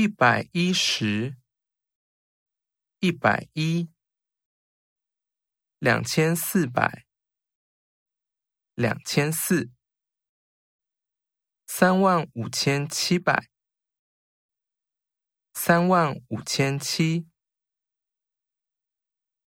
一百一十一百一两千四百两千四三万五千七百三万五千七